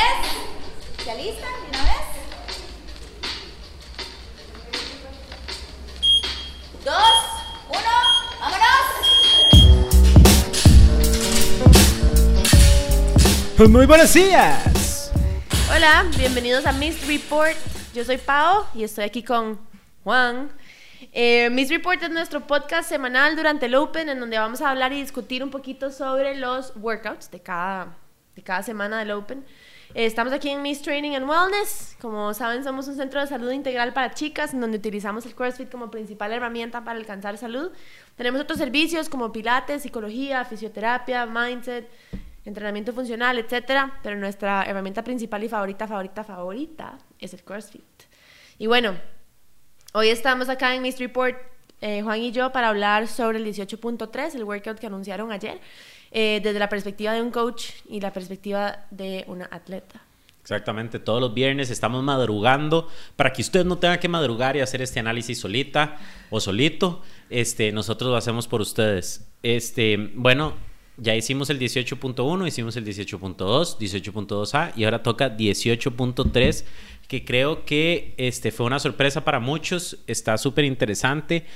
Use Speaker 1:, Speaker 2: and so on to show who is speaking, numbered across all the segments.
Speaker 1: 10. ¿Se alistan de una vez? Dos, uno, vámonos.
Speaker 2: Muy buenos días.
Speaker 3: Hola, bienvenidos a Miss Report. Yo soy Pao y estoy aquí con Juan. Eh, Miss Report es nuestro podcast semanal durante el Open en donde vamos a hablar y discutir un poquito sobre los workouts de cada, de cada semana del Open. Estamos aquí en Miss Training and Wellness. Como saben, somos un centro de salud integral para chicas en donde utilizamos el CrossFit como principal herramienta para alcanzar salud. Tenemos otros servicios como pilates, psicología, fisioterapia, mindset, entrenamiento funcional, etcétera, pero nuestra herramienta principal y favorita, favorita, favorita es el CrossFit. Y bueno, hoy estamos acá en Miss Report, eh, Juan y yo, para hablar sobre el 18.3, el workout que anunciaron ayer, eh, desde la perspectiva de un coach y la perspectiva de una atleta.
Speaker 2: Exactamente, todos los viernes estamos madrugando para que usted no tenga que madrugar y hacer este análisis solita o solito. Este, nosotros lo hacemos por ustedes. Este, bueno, ya hicimos el 18.1, hicimos el 18.2, 18.2A y ahora toca 18.3, que creo que este, fue una sorpresa para muchos, está súper interesante.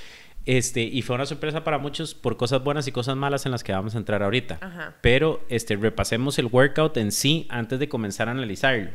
Speaker 2: Este, y fue una sorpresa para muchos por cosas buenas y cosas malas en las que vamos a entrar ahorita.
Speaker 3: Ajá.
Speaker 2: Pero este, repasemos el workout en sí antes de comenzar a analizarlo.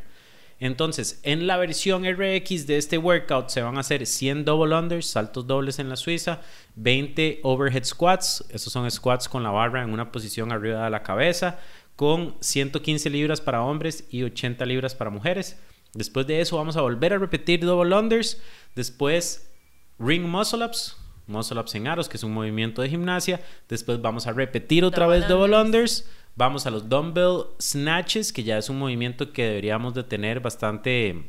Speaker 2: Entonces, en la versión RX de este workout se van a hacer 100 double unders, saltos dobles en la Suiza, 20 overhead squats, esos son squats con la barra en una posición arriba de la cabeza, con 115 libras para hombres y 80 libras para mujeres. Después de eso vamos a volver a repetir double unders, después ring muscle ups, muscle ups en aros, que es un movimiento de gimnasia, después vamos a repetir otra
Speaker 3: Double
Speaker 2: vez double unders. Vamos a los dumbbell snatches, que ya es un movimiento que deberíamos de tener bastante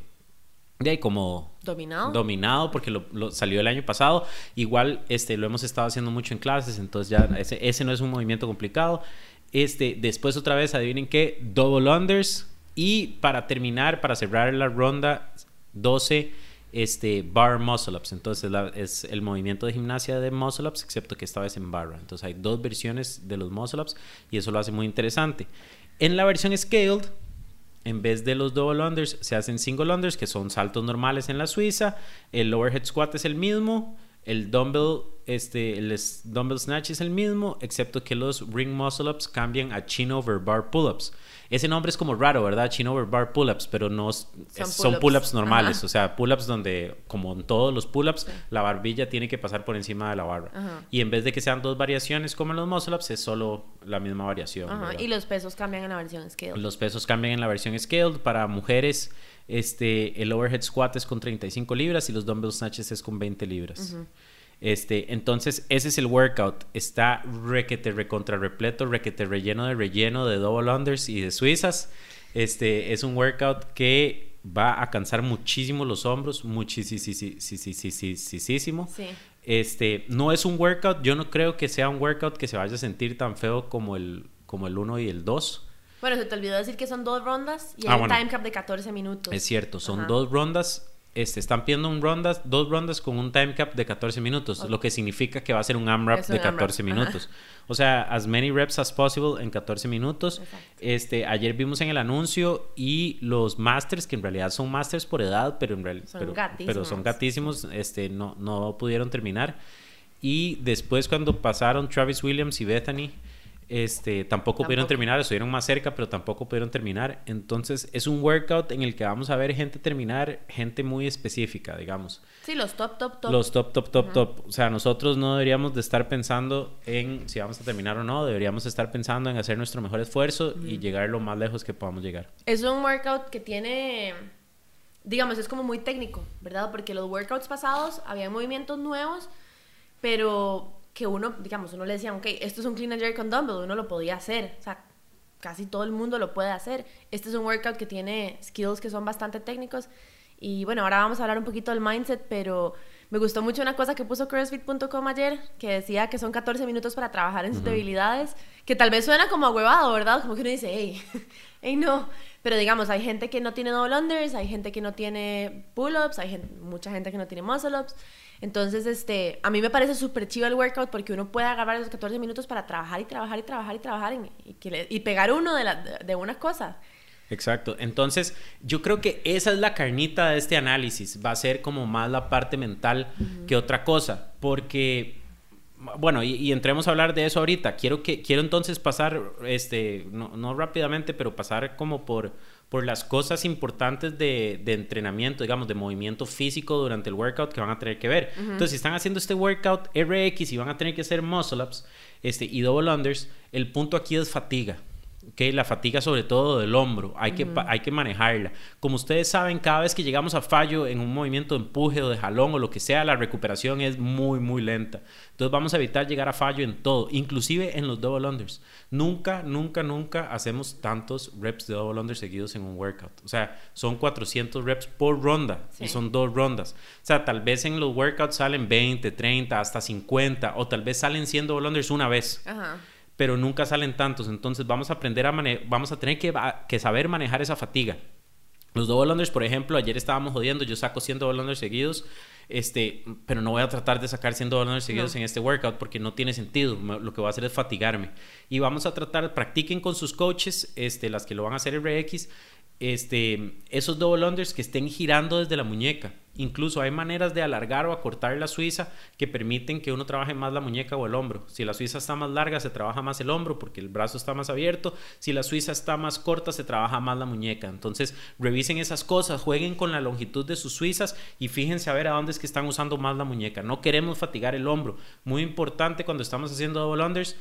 Speaker 2: de ahí como
Speaker 3: Dominado.
Speaker 2: dominado porque lo, lo salió el año pasado. Igual este lo hemos estado haciendo mucho en clases, entonces ya ese, ese no es un movimiento complicado. Este, después otra vez adivinen qué, double unders y para terminar, para cerrar la ronda 12 este bar muscle ups. Entonces es el movimiento de gimnasia de muscle ups, excepto que esta vez en barra. Entonces hay dos versiones de los muscle ups y eso lo hace muy interesante. En la versión scaled, en vez de los double unders, se hacen single unders, que son saltos normales en la Suiza. El overhead squat es el mismo. El dumbbell, este, el dumbbell snatch es el mismo, excepto que los ring muscle ups cambian a chin over bar pull ups. Ese nombre es como raro, ¿verdad? Chin over bar pull ups, pero no
Speaker 3: Son
Speaker 2: es- son
Speaker 3: pull-ups.
Speaker 2: pull ups normales.
Speaker 3: Ajá.
Speaker 2: O sea, pull ups donde, como en todos los pull ups, la barbilla tiene que pasar por encima de la barra.
Speaker 3: Ajá.
Speaker 2: Y en vez de que sean dos variaciones como en los muscle ups, es solo la misma variación.
Speaker 3: Y los pesos cambian en la versión scale.
Speaker 2: Los pesos cambian en la versión scaled. Para mujeres, este, el overhead squat es con 35 libras y los dumbbell snatches es con 20 libras. Este, entonces, ese es el workout. Está requete recontra repleto, requete relleno de relleno de double unders y de suizas. Este, es un workout que va a cansar muchísimo los hombros, muchísimo.
Speaker 3: Sí.
Speaker 2: Este, no es un workout, yo no creo que sea un workout que se vaya a sentir tan feo como el como el 1 y el 2.
Speaker 3: Bueno, se te olvidó decir que son dos rondas y
Speaker 2: Ah,
Speaker 3: hay
Speaker 2: bueno.
Speaker 3: un time cap de 14 minutos.
Speaker 2: Es cierto, son
Speaker 3: Ajá.
Speaker 2: dos rondas. Este, están pidiendo un rondas, dos rondas con un time cap de 14 minutos, lo que significa que va a ser un AMRAP de
Speaker 3: un AMRAP,
Speaker 2: 14
Speaker 3: ajá.
Speaker 2: minutos. O sea, as many reps as possible en 14 minutos.
Speaker 3: Exacto.
Speaker 2: Este, ayer vimos en el anuncio y los masters, que en realidad son masters por edad, pero en real-
Speaker 3: Son
Speaker 2: pero,
Speaker 3: gatísimos.
Speaker 2: pero son gatísimos, este, no, no pudieron terminar. Y después cuando pasaron Travis Williams y Bethany, este, tampoco, pudieron
Speaker 3: Tampoco.
Speaker 2: terminar, estuvieron más cerca, pero tampoco pudieron terminar. Entonces es un workout en el que vamos a ver gente terminar, gente muy específica, digamos.
Speaker 3: Sí, los top, top, top.
Speaker 2: Los top, top, top, top. O sea, nosotros no deberíamos de estar pensando en si vamos a terminar o no, deberíamos estar pensando en hacer nuestro mejor esfuerzo y llegar lo más lejos que podamos llegar.
Speaker 3: Es un workout que tiene, digamos, es como muy técnico, ¿verdad? Porque los workouts pasados había movimientos nuevos, pero que uno, digamos, uno le decía, ok, esto es un clean and jerk con dumbbell, uno lo podía hacer, o sea, casi todo el mundo lo puede hacer. Este es un workout que tiene skills que son bastante técnicos y bueno, ahora vamos a hablar un poquito del mindset, pero me gustó mucho una cosa que puso CrossFit.com ayer, que decía que son 14 minutos para trabajar en sus debilidades, que tal vez suena como huevado, ¿verdad? Como que uno dice, hey, hey, no. Pero digamos, hay gente que no tiene double unders, hay gente que no tiene pull-ups, hay mucha gente que no tiene muscle-ups. Entonces, este, a mí me parece súper chido el workout porque uno puede agarrar esos 14 minutos para trabajar y trabajar y trabajar y trabajar y, pegar uno de, la- de, de una cosa.
Speaker 2: Exacto. Entonces, yo creo que esa es la carnita de este análisis. Va a ser como más la parte mental que otra cosa. Porque, bueno, y, y, entremos a hablar de eso ahorita. Quiero, que, quiero entonces pasar, este, no, no rápidamente, pero pasar como por, por las cosas importantes de, de, entrenamiento, digamos, de movimiento físico durante el workout que van a tener que ver. Uh -huh. Entonces, si están haciendo este workout RX y van a tener que hacer muscle ups este, y double unders, el punto aquí es fatiga. Okay, la fatiga sobre todo del hombro, hay, uh -huh. que, hay que manejarla. Como ustedes saben, cada vez que llegamos a fallo en un movimiento de empuje o de jalón o lo que sea, la recuperación es muy, muy lenta. Entonces vamos a evitar llegar a fallo en todo, inclusive en los double unders. Nunca, nunca, nunca hacemos tantos reps de double unders seguidos en un workout. O sea, son 400 reps por ronda sí. y son dos rondas. O sea, tal vez en los workouts salen 20, 30, hasta 50 o tal vez salen 100 double unders una vez. Uh -huh pero nunca salen tantos. Entonces vamos a aprender a manejar, vamos a tener que, que, saber manejar esa fatiga. Los double unders, por ejemplo, ayer estábamos jodiendo, yo saco 100 double unders seguidos, este, pero no voy a tratar de sacar 100 double unders seguidos no. en este workout porque no tiene sentido. Lo que voy a hacer es fatigarme. Y vamos a tratar, practiquen con sus coaches, este, las que lo van a hacer RX, este, esos double unders que estén girando desde la muñeca. Incluso hay maneras de alargar o acortar la suiza que permiten que uno trabaje más la muñeca o el hombro. Si la suiza está más larga, se trabaja más el hombro porque el brazo está más abierto. Si la suiza está más corta, se trabaja más la muñeca. Entonces, revisen esas cosas, jueguen con la longitud de sus suizas y fíjense a ver a dónde es que están usando más la muñeca. No queremos fatigar el hombro. Muy importante cuando estamos haciendo double unders,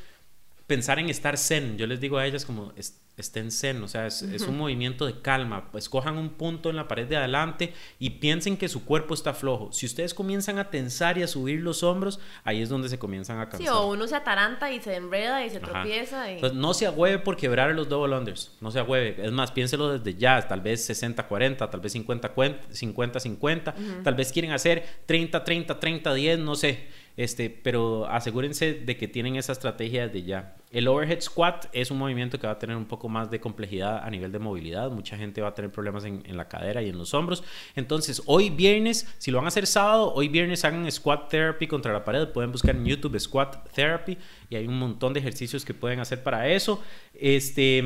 Speaker 2: pensar en estar zen. Yo les digo a ellas como estén zen, o sea, es, uh -huh. es, un movimiento de calma. Escojan un punto en la pared de adelante y piensen que su cuerpo está flojo. Si ustedes comienzan a tensar y a subir los hombros, ahí es donde se comienzan a cansar.
Speaker 3: Sí, o uno se ataranta y se enreda y se Ajá. tropieza. Y...
Speaker 2: Entonces, no se agüeve por quebrar los double unders, no se agüeve. Es más, piénselo desde ya, tal vez 60-40, tal vez 50-50, uh -huh. tal vez quieren hacer 30-30-30-10, no sé. Este, pero asegúrense de que tienen esa estrategia desde ya. El overhead squat es un movimiento que va a tener un poco más de complejidad a nivel de movilidad. Mucha gente va a tener problemas en, en, la cadera y en los hombros. Entonces, hoy viernes, si lo van a hacer sábado, hoy viernes hagan squat therapy contra la pared. Pueden buscar en YouTube squat therapy y hay un montón de ejercicios que pueden hacer para eso. Este,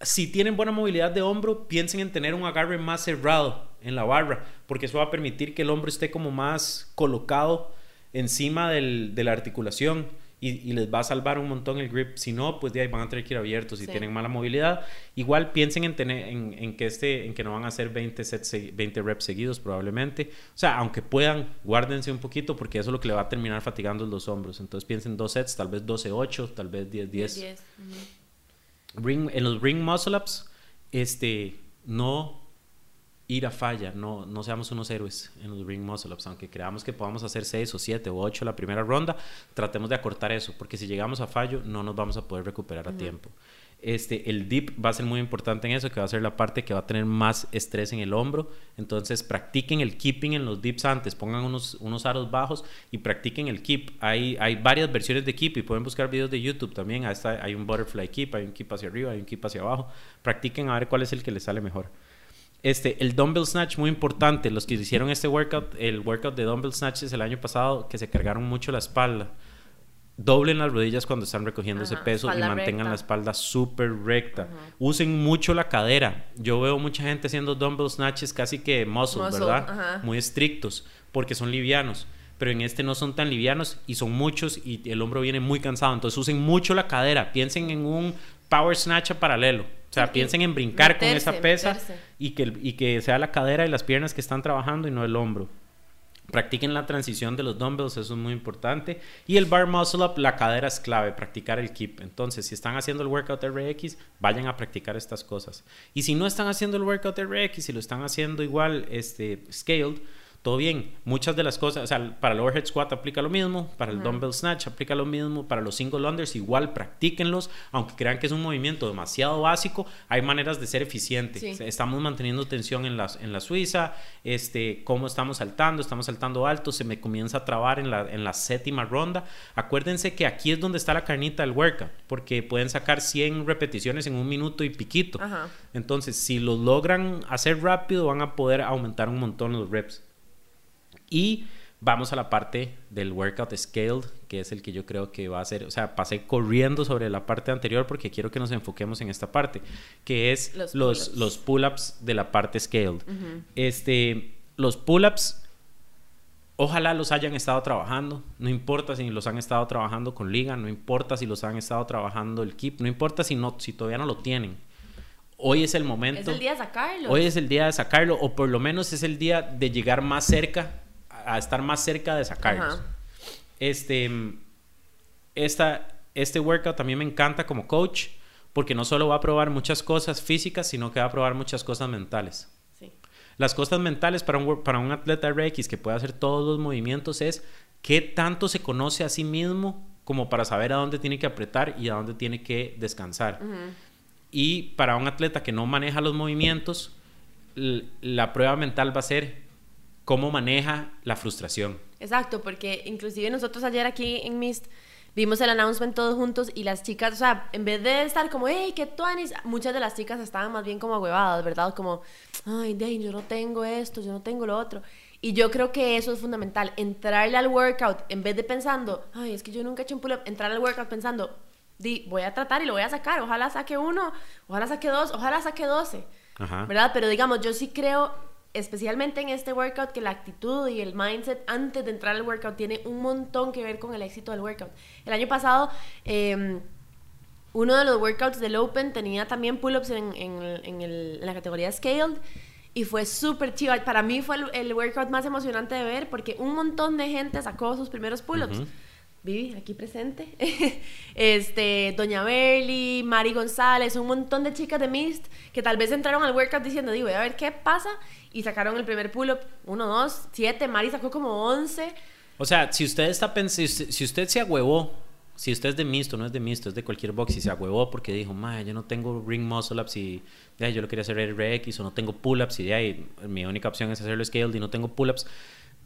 Speaker 2: si tienen buena movilidad de hombro, piensen en tener un agarre más cerrado en la barra, porque eso va a permitir que el hombro esté como más colocado encima del, de la articulación y, y, les va a salvar un montón el grip. Si no, pues de ahí van a tener que ir abiertos si sí. tienen mala movilidad. Igual piensen en, tener, en, en, que este, en que no van a hacer 20, sets, 20 reps seguidos probablemente. O sea, aunque puedan, guárdense un poquito porque eso es lo que le va a terminar fatigando los hombros. Entonces piensen dos sets, tal vez 12-8, tal vez 10-10. 10, 10. Uh -huh. ring, en los ring muscle ups, este, no ir a falla, no, no seamos unos héroes en los ring muscle ups, aunque creamos que podamos hacer 6 o 7 o 8 la primera ronda, tratemos de acortar eso, porque si llegamos a fallo no nos vamos a poder recuperar a uh -huh. tiempo. Este, el dip va a ser muy importante en eso, que va a ser la parte que va a tener más estrés en el hombro. Entonces, practiquen el keeping en los dips antes, pongan unos, unos aros bajos y practiquen el keep. Hay, hay varias versiones de keep y pueden buscar videos de YouTube también. Ahí está, hay un butterfly keep, hay un keep hacia arriba, hay un keep hacia abajo. Practiquen a ver cuál es el que les sale mejor. Este, el dumbbell snatch muy importante. Los que hicieron este workout, el workout de dumbbell snatches el año pasado, que se cargaron mucho la espalda. Doblen las rodillas cuando están recogiendo Ajá, ese peso y mantengan recta. la espalda súper recta. Ajá. Usen mucho la cadera. Yo veo mucha gente haciendo dumbbell snatches casi que muscle, muscle ¿verdad? Ajá. Muy estrictos porque son livianos. Pero en este no son tan livianos y son muchos y el hombro viene muy cansado. Entonces usen mucho la cadera. Piensen en un power snatch paralelo. O sea, sí, piensen en brincar meterse, con esa pesa y que, y que sea la cadera y las piernas que están trabajando y no el hombro. Practiquen la transición de los dumbbells, eso es muy importante. Y el bar muscle up, la cadera es clave, practicar el keep. Entonces, si están haciendo el workout RX, vayan a practicar estas cosas. Y si no están haciendo el workout RX, si lo están haciendo igual, este, scaled, todo bien. Muchas de las cosas, o sea, para el overhead squat aplica lo mismo, para el uh -huh. dumbbell snatch aplica lo mismo, para los single unders igual practíquenlos, aunque crean que es un movimiento demasiado básico, hay maneras de ser eficientes. Sí. Estamos manteniendo tensión en la, en la suiza, este, cómo estamos saltando, estamos saltando alto, se me comienza a trabar en la, en la séptima ronda. Acuérdense que aquí es donde está la carnita del workout, porque pueden sacar 100 repeticiones en un minuto y piquito. Uh -huh. Entonces, si lo logran hacer rápido, van a poder aumentar un montón los reps. Y vamos a la parte del workout scaled, que es el que yo creo que va a ser, o sea, pasé corriendo sobre la parte anterior porque quiero que nos enfoquemos en esta parte, que es
Speaker 3: Los
Speaker 2: los,
Speaker 3: pull-ups.
Speaker 2: los pull-ups de la parte scaled. Este, los pull-ups, ojalá los hayan estado trabajando, no importa si los han estado trabajando con liga, no importa si los han estado trabajando el keep, no importa si, no, si todavía no lo tienen. Hoy es el momento.
Speaker 3: Es el día de sacarlo.
Speaker 2: Hoy es el día de sacarlo, o por lo menos es el día de llegar más cerca, a a estar más cerca de sacarlos.
Speaker 3: Ajá.
Speaker 2: Este, esta, este workout también me encanta como coach, porque no solo va a probar muchas cosas físicas, sino que va a probar muchas cosas mentales.
Speaker 3: Sí.
Speaker 2: Las cosas mentales para un, para un atleta RX que puede hacer todos los movimientos es qué tanto se conoce a sí mismo como para saber a dónde tiene que apretar y a dónde tiene que descansar. Y para un atleta que no maneja los movimientos, la prueba mental va a ser cómo maneja la frustración.
Speaker 3: Exacto, porque inclusive nosotros ayer aquí en Mist vimos el announcement todos juntos y las chicas, o sea, en vez de estar como, hey, qué tuanis, muchas de las chicas estaban más bien como huevadas, ¿verdad? Como, ay, Dane, yo no tengo esto, yo no tengo lo otro. Y yo creo que eso es fundamental, entrarle al workout en vez de pensando, ay, es que yo nunca he hecho un pull-up, entrar al workout pensando, di, voy a tratar y lo voy a sacar, ojalá saque uno, ojalá saque dos, ojalá saque doce. ¿verdad? Pero digamos, yo sí creo, especialmente en este workout, que la actitud y el mindset antes de entrar al workout tiene un montón que ver con el éxito del workout. El año pasado, eh, uno de los workouts del Open tenía también pull-ups en, en en en la categoría Scaled. Y fue súper chido. Para mí fue el, workout más emocionante de ver porque un montón de gente sacó sus primeros pull-ups. Vivi, aquí presente. este, Doña Berly, Mari González, un montón de chicas de Mist que tal vez entraron al workout diciendo, digo, voy a ver qué pasa. Y sacaron el primer pull-up, 1, 2, 7. Mari sacó como 11.
Speaker 2: O sea, si usted está si si usted se agüevó, si usted es de mixto, no es de mixto, es de cualquier box y se agüevó porque dijo, "Mae, yo no tengo ring muscle ups y ahí yo lo quería hacer RX o no tengo pull ups y de ahí mi única opción es hacerlo scaled y no tengo pull ups."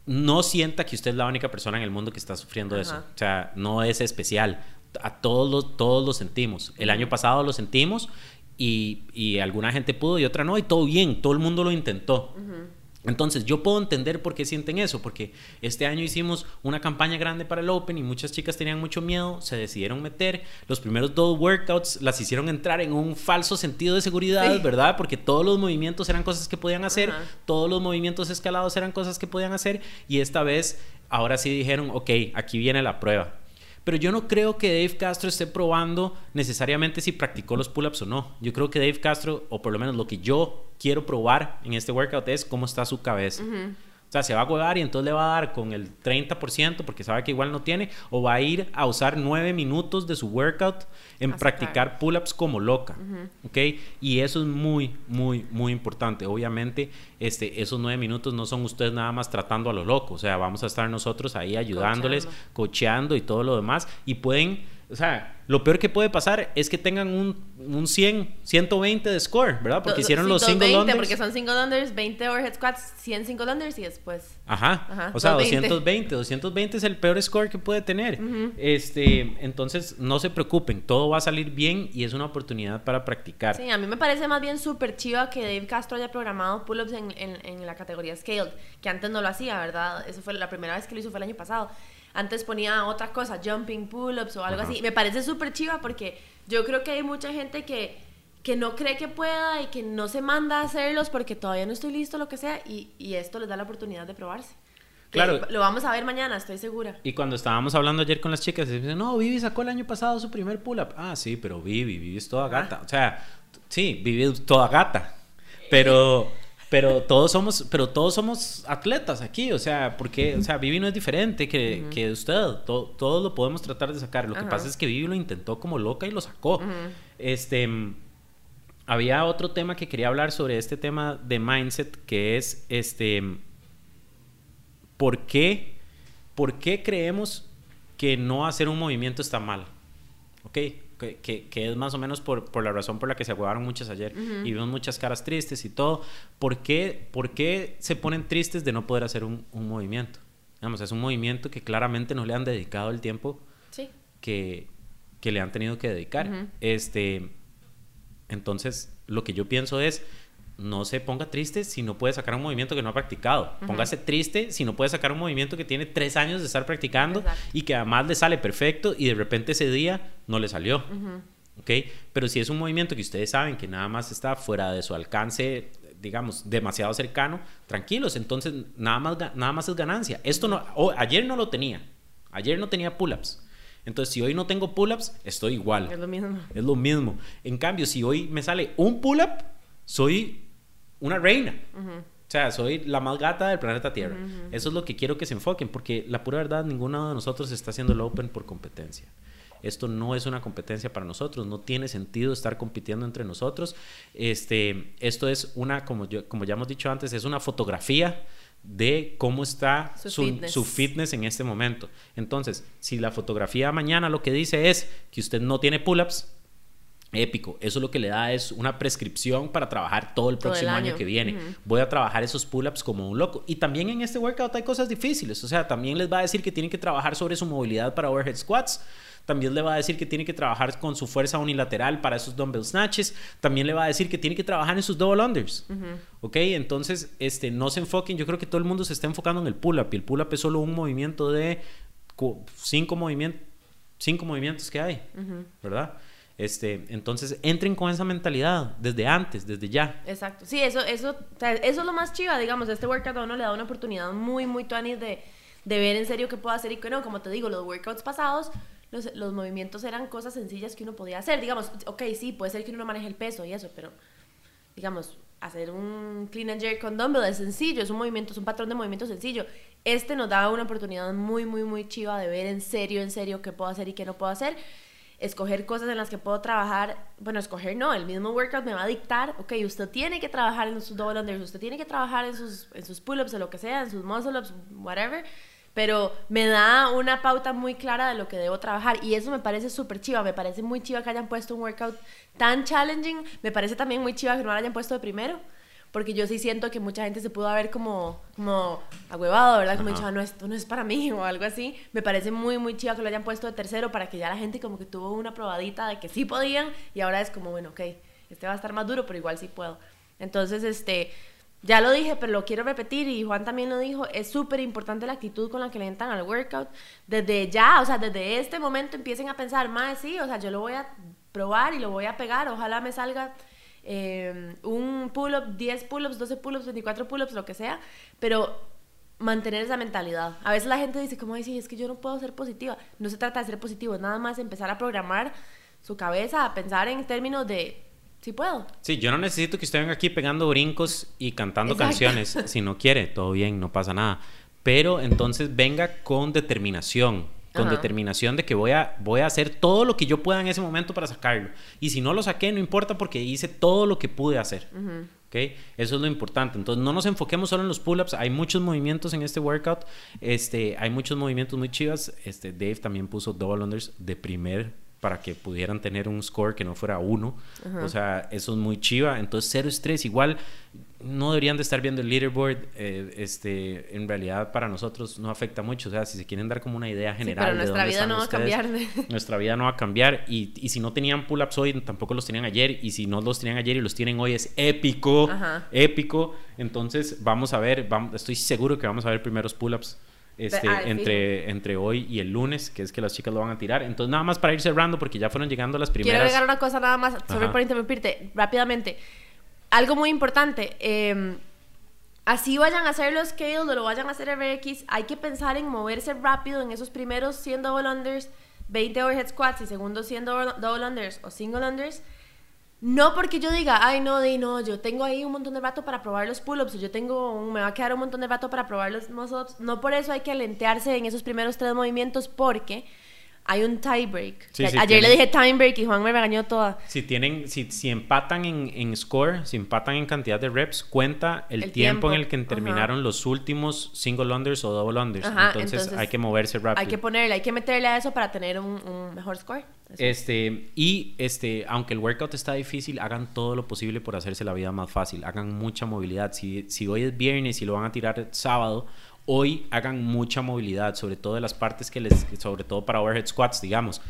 Speaker 2: No sienta que usted es la única persona en el mundo que está sufriendo eso. O sea, no es especial. A todos los, todos lo sentimos. El año pasado lo sentimos y, y alguna gente pudo y otra no, y todo bien, todo el mundo lo intentó. Entonces, yo puedo entender por qué sienten eso, porque este año hicimos una campaña grande para el Open y muchas chicas tenían mucho miedo, se decidieron meter. Los primeros dos workouts las hicieron entrar en un falso sentido de seguridad,
Speaker 3: Sí.
Speaker 2: ¿verdad? Porque todos los movimientos eran cosas que podían hacer, todos los movimientos escalados eran cosas que podían hacer, y esta vez, ahora sí dijeron, ok, aquí viene la prueba. Pero yo no creo que Dave Castro esté probando necesariamente si practicó los pull-ups o no. Yo creo que Dave Castro, o por lo menos lo que yo quiero probar en este workout es cómo está su cabeza. Sea, se va a jugar y entonces le va a dar con el 30% porque sabe que igual no tiene, o va a ir a usar 9 minutos de su workout en practicar pull-ups como loca. ¿Ok? Y eso es muy, muy, muy importante. Obviamente, este, esos 9 minutos no son ustedes nada más tratando a lo loco. O sea, vamos a estar nosotros ahí ayudándoles, cocheando y todo lo demás. Y pueden, o sea, lo peor que puede pasar es que tengan un, un 100, 120 de score, ¿verdad? Porque
Speaker 3: Do-
Speaker 2: hicieron los single
Speaker 3: 220,
Speaker 2: unders.
Speaker 3: porque son single unders, 20 overhead squats, 100 single unders y después.
Speaker 2: Ajá.
Speaker 3: Ajá,
Speaker 2: o sea,
Speaker 3: 220.
Speaker 2: 220. 220 es el peor score que puede tener. Este, entonces, no se preocupen, todo va a salir bien y es una oportunidad para practicar.
Speaker 3: Sí, a mí me parece más bien súper chiva que Dave Castro haya programado pull-ups en, en, en la categoría Scaled, que antes no lo hacía, ¿verdad? Eso fue la primera vez que lo hizo fue el año pasado. Antes ponía otra cosa, jumping pull-ups o algo
Speaker 2: Ajá.
Speaker 3: así. Me parece súper chiva porque yo creo que hay mucha gente que, que no cree que pueda y que no se manda a hacerlos porque todavía no estoy listo, lo que sea, y, y esto les da la oportunidad de probarse.
Speaker 2: Claro.
Speaker 3: Lo vamos a ver mañana, estoy segura.
Speaker 2: Y cuando estábamos hablando ayer con las chicas, dicen, no, Vivi sacó el año pasado su primer pull-up. Ah, sí, pero Vivi, Vivi es toda gata. O sea, sí, Vivi es toda gata. Pero, pero todos somos, pero todos somos atletas aquí. O sea, porque, o sea, Vivi no es diferente que, que usted. To- todos lo podemos tratar de sacar. Lo que pasa es que Vivi lo intentó como loca y lo sacó. Este. Había otro tema que quería hablar sobre este tema de mindset, que es este. ¿Por qué, ¿Por qué creemos que no hacer un movimiento está mal? ¿Ok? Que, que- que es más o menos por, por la razón por la que se aguaron muchas ayer y vimos muchas caras tristes y todo. ¿Por qué, por qué se ponen tristes de no poder hacer un, un movimiento? Digamos, es un movimiento que claramente no le han dedicado el tiempo
Speaker 3: Sí.
Speaker 2: que, que le han tenido que dedicar.
Speaker 3: Ujú.
Speaker 2: Este, entonces, lo que yo pienso es, no se ponga triste si no puede sacar un movimiento que no ha practicado. Póngase triste si no puede sacar un movimiento que tiene tres años de estar practicando
Speaker 3: Exacto.
Speaker 2: y que además le sale perfecto y de repente ese día no le salió. ¿Ok? Pero si es un movimiento que ustedes saben que nada más está fuera de su alcance, digamos, demasiado cercano, tranquilos, entonces nada más, nada más es ganancia. Esto no, ayer no lo tenía, ayer no tenía pull-ups. Entonces, si hoy no tengo pull-ups, estoy igual.
Speaker 3: Es lo mismo.
Speaker 2: Es lo mismo. En cambio, si hoy me sale un pull-up, soy una reina. O sea, soy la más gata del planeta Tierra. Eso es lo que quiero que se enfoquen, porque la pura verdad, ninguno de nosotros está haciendo el Open por competencia. Esto no es una competencia para nosotros, no tiene sentido estar compitiendo entre nosotros. Este, esto es una, como, yo, como ya hemos dicho antes, es una fotografía de cómo está
Speaker 3: Su
Speaker 2: su,
Speaker 3: fitness.
Speaker 2: su fitness en este momento. Entonces, si la fotografía mañana lo que dice es que usted no tiene pull-ups, épico. Eso lo que le da es una prescripción para trabajar todo el
Speaker 3: Todo el
Speaker 2: próximo año.
Speaker 3: año.
Speaker 2: que viene. Voy a trabajar esos pull-ups como un loco. Y también en este workout hay cosas difíciles. O sea, también les va a decir que tienen que trabajar sobre su movilidad para overhead squats. También le va a decir que tiene que trabajar con su fuerza unilateral para esos dumbbell snatches. También le va a decir que tiene que trabajar en sus double unders. ¿Ok? Entonces, este, no se enfoquen. Yo creo que todo el mundo se está enfocando en el pull-up. Y el pull-up es solo un movimiento de cinco, movimientos cinco movimientos que hay. ¿Verdad? Este, entonces, entren con esa mentalidad desde antes, desde ya.
Speaker 3: Exacto. Sí, eso, eso, o sea, eso es lo más chiva, digamos. Este workout a uno le da una oportunidad muy, muy tuanis de, de ver en serio qué puedo hacer y que no. Como te digo, los workouts pasados, los, los movimientos eran cosas sencillas que uno podía hacer. Digamos, ok, sí, puede ser que uno no maneje el peso y eso, pero, digamos, hacer un clean and jerk con dumbbell es sencillo, es un movimiento, es un patrón de movimiento sencillo. Este nos da una oportunidad muy, muy, muy chiva de ver en serio, en serio qué puedo hacer y qué no puedo hacer. Escoger cosas en las que puedo trabajar. Bueno, escoger no, el mismo workout me va a dictar, ok, usted tiene que trabajar en sus double unders, usted tiene que trabajar en sus, en sus pull-ups o lo que sea, en sus muscle-ups, whatever. Pero me da una pauta muy clara de lo que debo trabajar y eso me parece súper chiva. Me parece muy chiva que hayan puesto un workout tan challenging. Me parece también muy chiva que no lo hayan puesto de primero. Porque yo sí siento que mucha gente se pudo haber como, como ahuevado, ¿verdad? Como
Speaker 2: Ajá.
Speaker 3: dicho, ah, no, esto no es para mí o algo así. Me parece muy, muy chiva que lo hayan puesto de tercero para que ya la gente como que tuvo una probadita de que sí podían y ahora es como, bueno, ok, este va a estar más duro, pero igual sí puedo. Entonces, este, ya lo dije, pero lo quiero repetir y Juan también lo dijo, es súper importante la actitud con la que le entran al workout. Desde ya, o sea, desde este momento empiecen a pensar, más sí, o sea, yo lo voy a probar y lo voy a pegar, ojalá me salga eh, un pull-up, 10 pull-ups, 12 pull-ups, 24 pull-ups, lo que sea, pero mantener esa mentalidad. A veces la gente dice, como dice, es que yo no puedo ser positiva. No se trata de ser positivo, es nada más empezar a programar su cabeza, a pensar en términos de, sí puedo.
Speaker 2: Sí, yo no necesito que usted venga aquí pegando brincos y cantando
Speaker 3: Exacto.
Speaker 2: canciones. Si no quiere, todo bien, no pasa nada. Pero entonces venga con determinación. Con
Speaker 3: Ajá.
Speaker 2: determinación de que voy a, voy a hacer todo lo que yo pueda en ese momento para sacarlo. Y si no lo saqué, no importa porque hice todo lo que pude hacer. ¿ok? Eso es lo importante. Entonces, no nos enfoquemos solo en los pull-ups. Hay muchos movimientos en este workout. Este, hay muchos movimientos muy chivas. Este, Dave también puso double unders de primer para que pudieran tener un score que no fuera uno. O sea, eso es muy chiva. Entonces, cero estrés. Igual, no deberían de estar viendo el leaderboard. eh, este, en realidad, para nosotros no afecta mucho. O sea, si se quieren dar como una idea
Speaker 3: Sí,
Speaker 2: general.
Speaker 3: pero
Speaker 2: de
Speaker 3: nuestra
Speaker 2: dónde
Speaker 3: vida no va a
Speaker 2: ustedes,
Speaker 3: cambiar.
Speaker 2: nuestra vida no va a cambiar y, y si no tenían pull-ups hoy tampoco los tenían ayer y si no los tenían ayer y los tienen hoy es épico
Speaker 3: Ajá.
Speaker 2: épico entonces vamos a ver vamos, estoy seguro que vamos a ver primeros pull-ups este,
Speaker 3: Ah,
Speaker 2: entre, entre hoy y el lunes que es que las chicas lo van a tirar entonces nada más para ir cerrando porque ya fueron llegando las
Speaker 3: Quiero
Speaker 2: primeras
Speaker 3: agregar una cosa nada más, sobre por interrumpirte, rápidamente. Algo muy importante, eh, así vayan a hacer los scales o lo vayan a hacer RX, hay que pensar en moverse rápido en esos primeros 100 double unders, 20 overhead squats y segundos 100 double double unders o single unders. No porque yo diga, ay no, di no, yo tengo ahí un montón de rato para probar los pull-ups, yo tengo, me va a quedar un montón de rato para probar los muscle-ups. No por eso hay que alentearse en esos primeros tres movimientos porque hay un tie break.
Speaker 2: Sí,
Speaker 3: Que
Speaker 2: sí,
Speaker 3: Ayer le dije time break y Juan me regañó toda.
Speaker 2: si tienen si, si empatan en, en score si empatan en cantidad de reps cuenta el,
Speaker 3: El
Speaker 2: tiempo, en el que
Speaker 3: ajá.
Speaker 2: terminaron los últimos single unders o double unders
Speaker 3: Ajá,
Speaker 2: entonces,
Speaker 3: entonces
Speaker 2: hay que moverse rápido
Speaker 3: Hay que ponerle, hay que meterle a eso para tener un, un mejor score. Eso.
Speaker 2: Este, y este, aunque el workout está difícil, hagan todo lo posible por hacerse la vida más fácil. Hagan mucha movilidad. Si, si hoy es viernes y lo van a tirar sábado, hoy hagan mucha movilidad, sobre todo de las partes que les, sobre todo para overhead squats, digamos.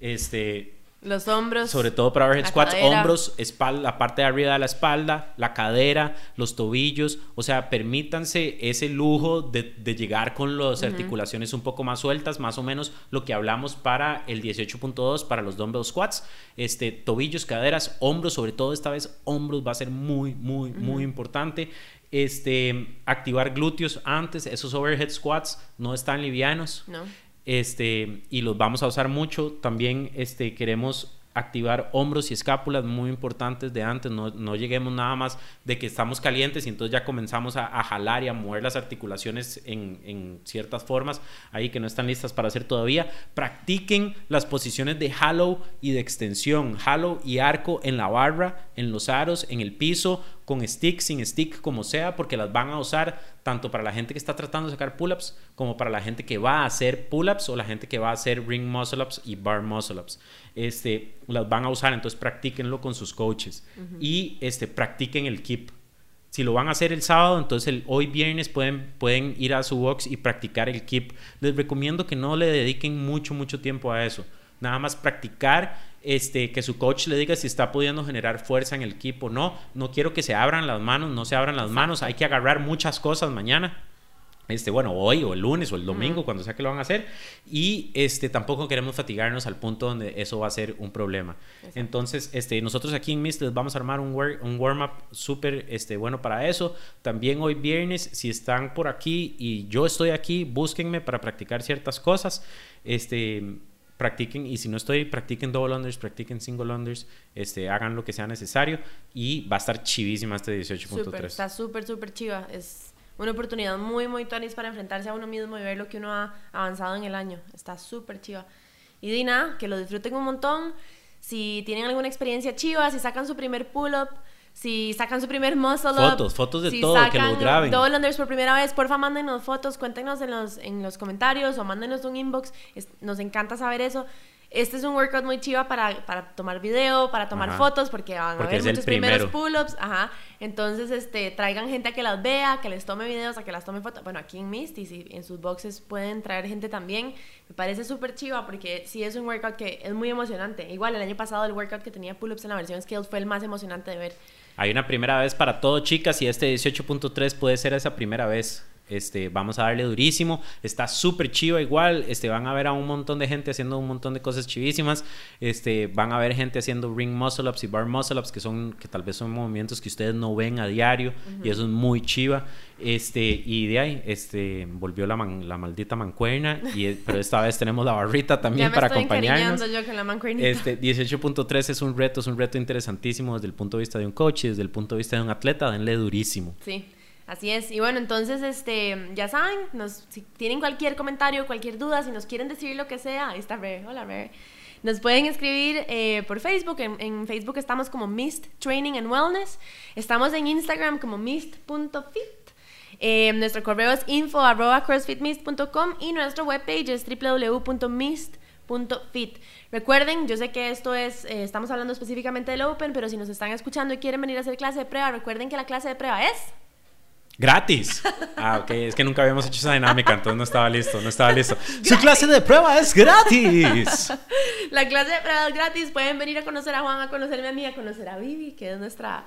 Speaker 2: Este,
Speaker 3: Los hombros.
Speaker 2: Sobre todo para overhead squats,
Speaker 3: cadera.
Speaker 2: hombros, espalda, la parte de arriba de la espalda, la cadera, los tobillos. O sea, permítanse ese lujo de, de llegar con las articulaciones un poco más sueltas, más o menos lo que hablamos para el 18.2, para los dumbbell squats. Este, tobillos, caderas, hombros, sobre todo esta vez, hombros va a ser muy, muy, muy importante. Este, activar glúteos antes, esos overhead squats no están livianos
Speaker 3: No.
Speaker 2: Este, y los vamos a usar mucho. También este, queremos activar hombros y escápulas muy importantes de antes. No, lleguemos nada más de que estamos calientes y entonces ya comenzamos a, jalar y a mover las articulaciones en, en ciertas formas ahí que no están listas para hacer todavía. Practiquen las posiciones de hollow y de extensión. Hollow y arco en la barra, en los aros, en el piso, con stick, sin stick, como sea, porque las van a usar tanto para la gente que está tratando de sacar pull-ups como para la gente que va a hacer pull-ups o la gente que va a hacer ring muscle-ups y bar muscle-ups. Este, las van a usar, entonces practíquenlo con sus coaches y este, practiquen el keep. Si lo van a hacer el sábado, entonces el, hoy viernes pueden, pueden ir a su box y practicar el keep. Les recomiendo que no le dediquen mucho, mucho tiempo a eso. Nada más practicar, este, que su coach le diga si está pudiendo generar fuerza en el keep o no. No quiero que se abran las manos, no se abran las manos. Hay que agarrar muchas cosas mañana. Este, bueno, hoy o el lunes o el domingo, cuando sea que lo van a hacer. Y este, tampoco queremos fatigarnos al punto donde eso va a ser un problema. Entonces, este, nosotros aquí en Mist les vamos a armar un, un warm-up súper este, bueno para eso. También hoy viernes, si están por aquí y yo estoy aquí, búsquenme para practicar ciertas cosas. Este, practiquen y si no estoy, practiquen double unders, practiquen single unders, este, hagan lo que sea necesario y va a estar chivísima este
Speaker 3: Súper,
Speaker 2: 18.3.
Speaker 3: está súper, súper chiva. Es una oportunidad muy, muy tonis para enfrentarse a uno mismo y ver lo que uno ha avanzado en el año. Está súper chiva. Y di nada, que lo disfruten un montón. Si tienen alguna experiencia chiva, si sacan su primer pull-up, si sacan su primer muscle up.
Speaker 2: Fotos, fotos de
Speaker 3: si
Speaker 2: todo, que los graben.
Speaker 3: Double unders por primera vez, porfa, mándenos fotos, cuéntenos en los, en los comentarios o mándenos un inbox. Es- nos encanta saber eso. Este es un workout muy chiva para, para tomar video, para tomar
Speaker 2: Ajá.
Speaker 3: fotos, porque van a haber muchos primeros
Speaker 2: primero.
Speaker 3: pull-ups, ajá. Entonces, este, traigan gente a que las vea, que les tome videos, a que las tome fotos. Bueno, aquí en Misty, si en sus boxes pueden traer gente también. Me parece súper chiva porque sí es un workout que es muy emocionante. Igual, el año pasado el workout que tenía pull-ups en la versión Scales fue el más emocionante de ver.
Speaker 2: Hay una primera vez para todo, chicas, y este 18.3 puede ser esa primera vez. Este, vamos a darle durísimo. Está súper chiva igual. Este, van a ver a un montón de gente haciendo un montón de cosas chivísimas. Este, van a ver gente haciendo ring muscle ups y bar muscle ups que son que tal vez son movimientos que ustedes no ven a diario y eso es muy chiva. Este, y de ahí este volvió la, man- la maldita mancuerna y pero esta vez tenemos la barrita también
Speaker 3: ya me
Speaker 2: para
Speaker 3: estoy
Speaker 2: acompañarnos.
Speaker 3: yo con la mancuernita.
Speaker 2: Este 18.3 es un reto, es un reto interesantísimo desde el punto de vista de un coach y desde el punto de vista de un atleta, denle durísimo.
Speaker 3: Sí, así es. Y bueno, entonces, este, ya saben, nos, si tienen cualquier comentario, cualquier duda, si nos quieren decir lo que sea, ahí está Rare. Hola, Rare. Nos pueden escribir eh, por Facebook. En, Facebook estamos como Mist Training and Wellness. Estamos en Instagram como mist.fit. Eh, nuestro correo es info arroba crossfitmist.com y nuestro webpage es www.mist.fit. Recuerden, yo sé que esto es, eh, estamos hablando específicamente del Open, pero si nos están escuchando y quieren venir a hacer clase de prueba, recuerden que la clase de prueba es
Speaker 2: ¡Gratis! Ah, ok, es que nunca habíamos hecho esa dinámica, entonces no estaba listo, no estaba listo. ¡Su clase de prueba es gratis!
Speaker 3: La clase de prueba es gratis. Pueden venir a conocer a Juan, a conocerme a mí, a conocer a Vivi, que es nuestra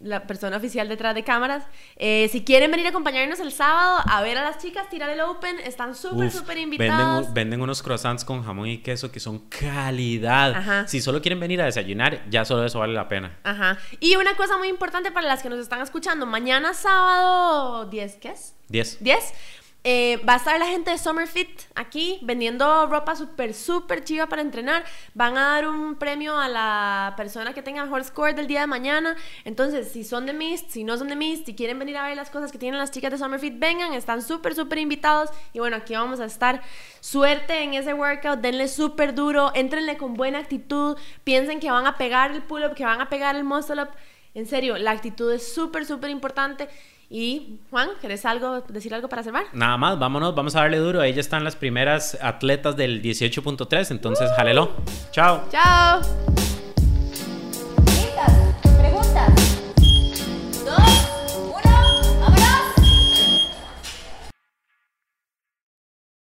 Speaker 3: la persona oficial detrás de cámaras. Eh, si quieren venir a acompañarnos el sábado a ver a las chicas tirar el Open, están súper, súper
Speaker 2: venden,
Speaker 3: invitadas.
Speaker 2: un- venden unos croissants con jamón y queso que son calidad.
Speaker 3: Ajá.
Speaker 2: Si solo quieren venir a desayunar, ya solo eso vale la pena.
Speaker 3: Ajá. Y una cosa muy importante para las que nos están escuchando, mañana sábado 10, ¿qué es?
Speaker 2: 10.
Speaker 3: 10. Eh, va a estar la gente de Summer Fit aquí vendiendo ropa súper, súper chiva para entrenar. Van a dar un premio a la persona que tenga mejor score del día de mañana. Entonces, si son de Mist, si no son de Mist, si quieren venir a ver las cosas que tienen las chicas de Summer Fit, vengan, están súper, súper invitados. Y bueno, aquí vamos a estar. Suerte en ese workout, denle súper duro, entrenle con buena actitud, piensen que van a pegar el pull-up, que van a pegar el muscle-up. En serio, la actitud es súper, súper importante. Y Juan, ¿querés algo, decir algo para cerrar?
Speaker 2: Nada más, vámonos, vamos a darle duro. Ellas están las primeras atletas del 18.3, entonces uh jalelo. Chao.
Speaker 3: Chao. Preguntas.